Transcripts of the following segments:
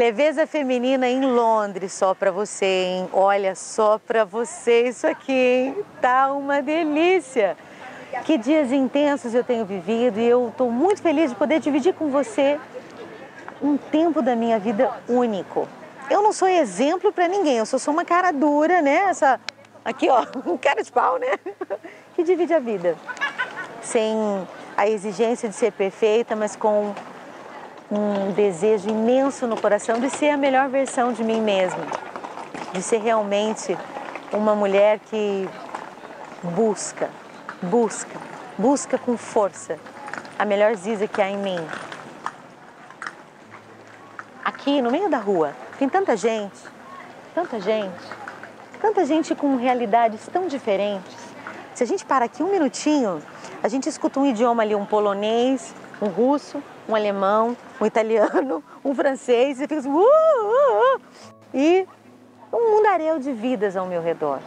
Leveza feminina em Londres, só para você, hein? Olha só para você isso aqui, hein? Tá uma delícia. Que dias intensos eu tenho vivido e eu estou muito feliz de poder dividir com você um tempo da minha vida único. Eu não sou exemplo para ninguém, eu sou só uma cara dura, né? Essa aqui, ó, um cara de pau, né? Que divide a vida. Sem a exigência de ser perfeita, mas com um desejo imenso no coração de ser a melhor versão de mim mesma, de ser realmente uma mulher que busca, busca, busca com força a melhor Ziza que há em mim. Aqui no meio da rua tem tanta gente, tanta gente, tanta gente com realidades tão diferentes. Se a gente parar aqui um minutinho, a gente escuta um idioma ali, um polonês, um russo, um alemão, um italiano, um francês, e fica assim, uh, uh, uh, e um mundaréu de vidas ao meu redor,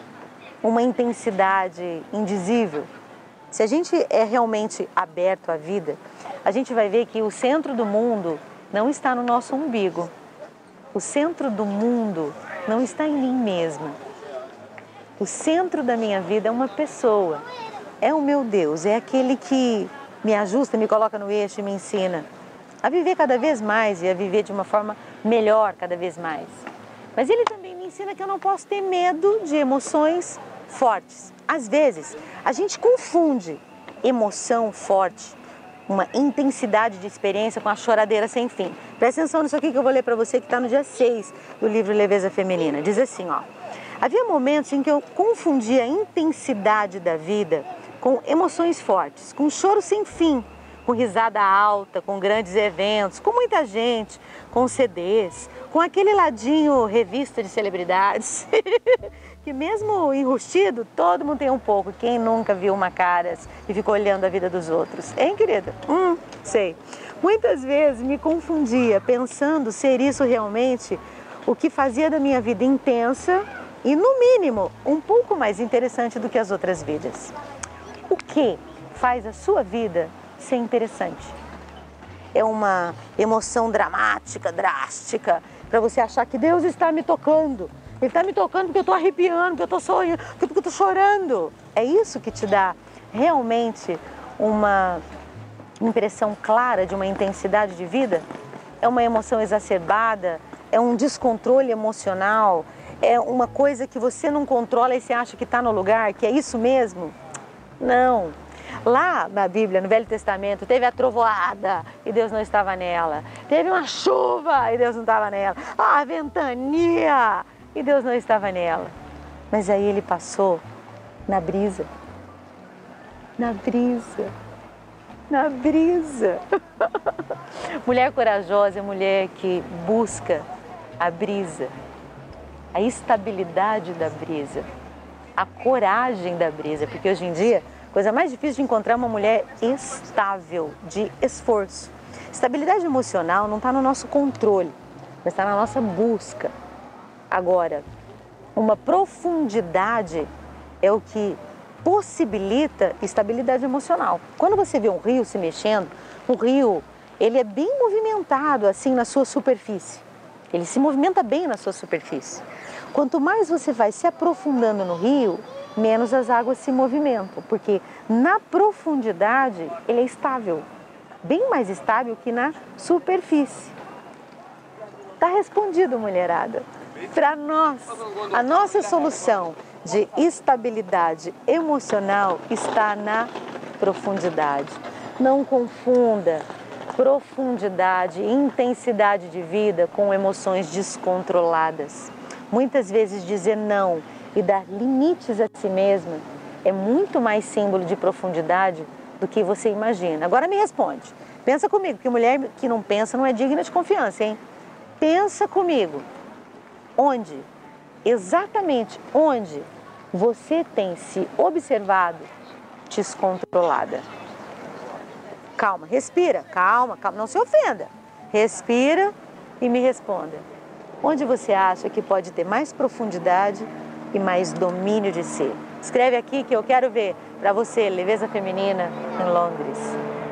uma intensidade indizível. Se a gente é realmente aberto à vida, a gente vai ver que o centro do mundo não está no nosso umbigo. O centro do mundo não está em mim mesma. O centro da minha vida é uma pessoa, é o meu Deus, é aquele que me ajusta, me coloca no eixo e me ensina a viver cada vez mais e a viver de uma forma melhor cada vez mais. Mas ele também me ensina que eu não posso ter medo de emoções fortes. Às vezes, a gente confunde emoção forte, uma intensidade de experiência com a choradeira sem fim. Presta atenção nisso aqui que eu vou ler para você que está no dia 6 do livro Leveza Feminina. Diz assim, ó. Havia momentos em que eu confundia a intensidade da vida com emoções fortes, com choro sem fim, com risada alta, com grandes eventos, com muita gente, com CDs, com aquele ladinho revista de celebridades, que mesmo enrustido, todo mundo tem um pouco. Quem nunca viu uma cara e ficou olhando a vida dos outros? Hein, querida? Hum, sei. Muitas vezes me confundia pensando ser isso realmente o que fazia da minha vida intensa e, no mínimo, um pouco mais interessante do que as outras vidas. O que faz a sua vida ser interessante? É uma emoção dramática, drástica, para você achar que Deus está me tocando. Ele está me tocando porque eu estou arrepiando, porque eu estou sonhando, porque eu estou chorando. É isso que te dá realmente uma impressão clara de uma intensidade de vida? É uma emoção exacerbada? É um descontrole emocional? É uma coisa que você não controla e você acha que está no lugar, que é isso mesmo? Não. Lá na Bíblia, no Velho Testamento, teve a trovoada e Deus não estava nela. Teve uma chuva e Deus não estava nela. Ah, a ventania e Deus não estava nela. Mas aí ele passou na brisa. Na brisa. Na brisa. mulher corajosa é mulher que busca a brisa, a estabilidade da brisa, a coragem da brisa, porque hoje em dia Coisa mais difícil de encontrar uma mulher estável, de esforço. Estabilidade emocional não está no nosso controle, mas está na nossa busca. Agora, uma profundidade é o que possibilita estabilidade emocional. Quando você vê um rio se mexendo, o rio ele é bem movimentado assim na sua superfície. Ele se movimenta bem na sua superfície. Quanto mais você vai se aprofundando no rio, menos as águas se movimentam, porque na profundidade ele é estável, bem mais estável que na superfície. Está respondido, mulherada. Para nós, a nossa solução de estabilidade emocional está na profundidade. Não confunda profundidade e intensidade de vida com emoções descontroladas. Muitas vezes dizer não e dar limites a si mesma é muito mais símbolo de profundidade do que você imagina. Agora me responde. Pensa comigo, que mulher que não pensa não é digna de confiança, hein? Pensa comigo. Onde, exatamente onde você tem se observado descontrolada? Calma, respira, calma, calma, não se ofenda. Respira e me responda. Onde você acha que pode ter mais profundidade e mais domínio de si. Escreve aqui que eu quero ver Para você, Leveza Feminina, em Londres.